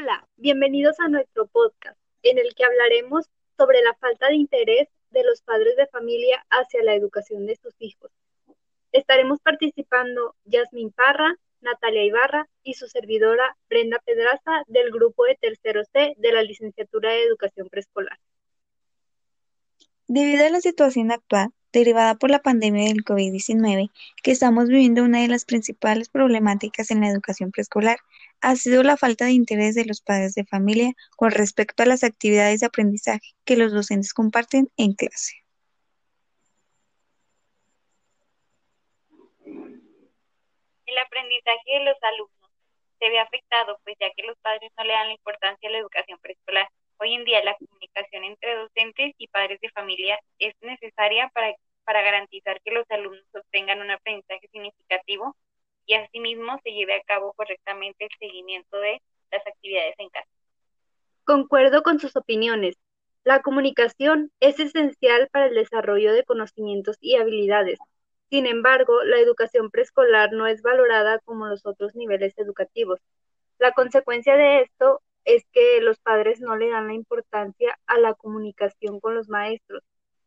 Hola, bienvenidos a nuestro podcast, en el que hablaremos sobre la falta de interés de los padres de familia hacia la educación de sus hijos. Estaremos participando Yasmin Parra, Natalia Ibarra y su servidora Brenda Pedraza del grupo de tercero C de la licenciatura de educación preescolar. Debido a la situación actual, derivada por la pandemia del COVID-19, que estamos viviendo una de las principales problemáticas en la educación preescolar, ha sido la falta de interés de los padres de familia con respecto a las actividades de aprendizaje que los docentes comparten en clase. El aprendizaje de los alumnos se ve afectado, pues ya que los padres no le dan la importancia a la educación preescolar Hoy en día la comunicación entre docentes y padres de familia es necesaria para, para garantizar que los alumnos obtengan un aprendizaje significativo y asimismo se lleve a cabo correctamente el seguimiento de las actividades en casa. Concuerdo con sus opiniones. La comunicación es esencial para el desarrollo de conocimientos y habilidades. Sin embargo, la educación preescolar no es valorada como los otros niveles educativos. La consecuencia de esto es que los padres no le dan la importancia a la comunicación con los maestros,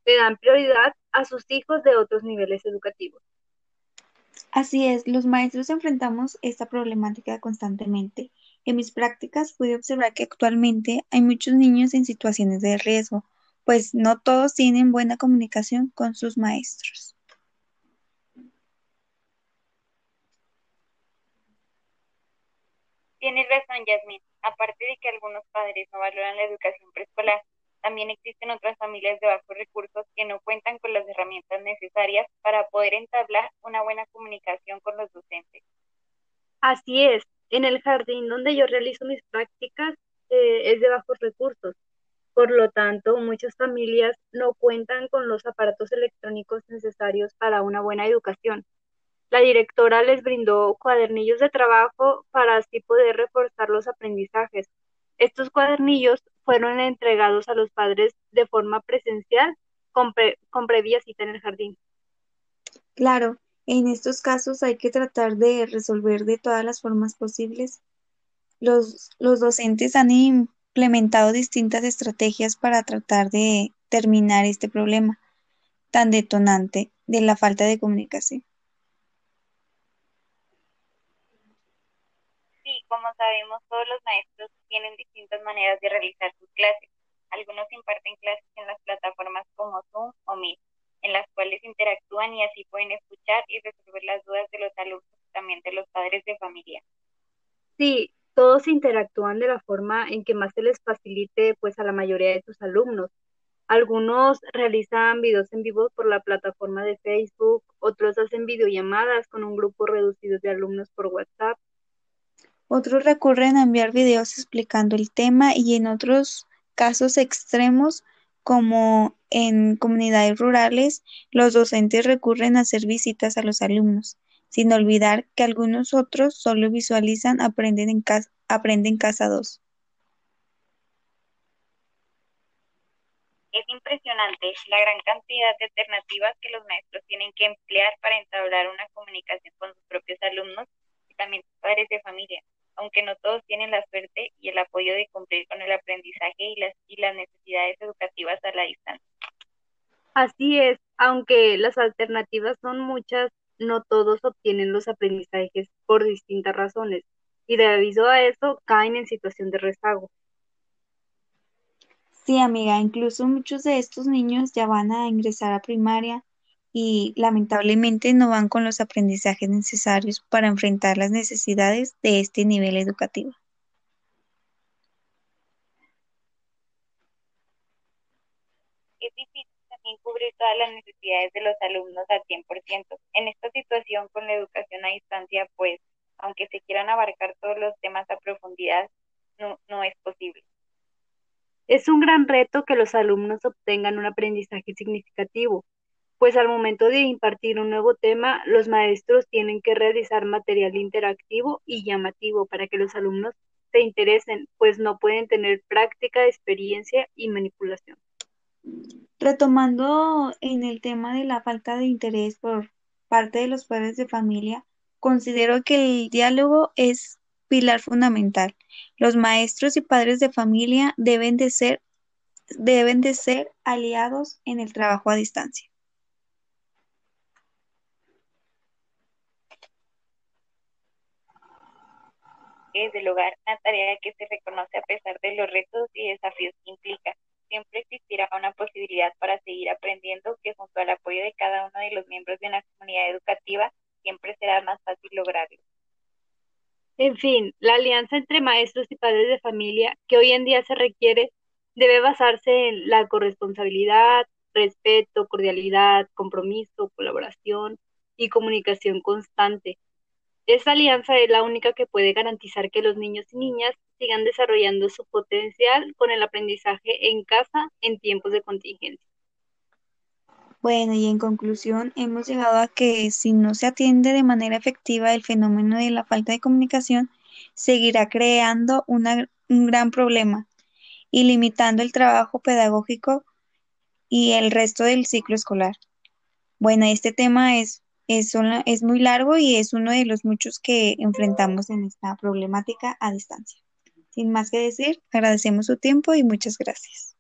le dan prioridad a sus hijos de otros niveles educativos. Así es, los maestros enfrentamos esta problemática constantemente. En mis prácticas pude observar que actualmente hay muchos niños en situaciones de riesgo, pues no todos tienen buena comunicación con sus maestros. Tienes razón, Yasmin. Aparte de que algunos padres no valoran la educación preescolar, también existen otras familias de bajos recursos que no cuentan con las herramientas necesarias para poder entablar una buena comunicación con los docentes. Así es, en el jardín donde yo realizo mis prácticas eh, es de bajos recursos. Por lo tanto, muchas familias no cuentan con los aparatos electrónicos necesarios para una buena educación. La directora les brindó cuadernillos de trabajo para así poder reforzar los aprendizajes. Estos cuadernillos fueron entregados a los padres de forma presencial con, previa cita en el jardín. Claro, en estos casos hay que tratar de resolver de todas las formas posibles. Los, los docentes han implementado distintas estrategias para tratar de terminar este problema tan detonante de la falta de comunicación. Como sabemos, todos los maestros tienen distintas maneras de realizar sus clases. Algunos imparten clases en las plataformas como Zoom o Meet, en las cuales interactúan y así pueden escuchar y resolver las dudas de los alumnos y también de los padres de familia. Sí, todos interactúan de la forma en que más se les facilite pues a la mayoría de sus alumnos. Algunos realizan videos en vivo por la plataforma de Facebook, otros hacen videollamadas con un grupo reducido de alumnos por WhatsApp otros recurren a enviar videos explicando el tema y en otros casos extremos, como en comunidades rurales, los docentes recurren a hacer visitas a los alumnos, sin olvidar que algunos otros solo visualizan aprenden en casa, aprenden casa 2. Es impresionante la gran cantidad de alternativas que los maestros tienen que emplear para entablar una comunicación con sus propios alumnos y también sus padres de familia aunque no todos tienen la suerte y el apoyo de cumplir con el aprendizaje y las, y las necesidades educativas a la distancia. Así es, aunque las alternativas son muchas, no todos obtienen los aprendizajes por distintas razones y debido a eso caen en situación de rezago. Sí, amiga, incluso muchos de estos niños ya van a ingresar a primaria y lamentablemente no van con los aprendizajes necesarios para enfrentar las necesidades de este nivel educativo. Es difícil también cubrir todas las necesidades de los alumnos al 100%. En esta situación con la educación a distancia, pues, aunque se quieran abarcar todos los temas a profundidad, no, no es posible. Es un gran reto que los alumnos obtengan un aprendizaje significativo, pues al momento de impartir un nuevo tema, los maestros tienen que realizar material interactivo y llamativo para que los alumnos se interesen, pues no pueden tener práctica, experiencia y manipulación. Retomando en el tema de la falta de interés por parte de los padres de familia, considero que el diálogo es pilar fundamental. Los maestros y padres de familia deben de ser, deben de ser aliados en el trabajo a distancia. Del hogar una tarea que se reconoce a pesar de los retos y desafíos que implica. Siempre existirá una posibilidad para seguir aprendiendo que junto al apoyo de cada uno de los miembros de una comunidad educativa siempre será más fácil lograrlo. En fin, la alianza entre maestros y padres de familia que hoy en día se requiere debe basarse en la corresponsabilidad, respeto, cordialidad, compromiso, colaboración y comunicación constante. Esta alianza es la única que puede garantizar que los niños y niñas sigan desarrollando su potencial con el aprendizaje en casa en tiempos de contingencia. Bueno, y en conclusión, hemos llegado a que si no se atiende de manera efectiva el fenómeno de la falta de comunicación, seguirá creando un gran problema y limitando el trabajo pedagógico y el resto del ciclo escolar. Bueno, este tema es, es, es muy largo y es uno de los muchos que enfrentamos en esta problemática a distancia. Sin más que decir, agradecemos su tiempo y muchas gracias.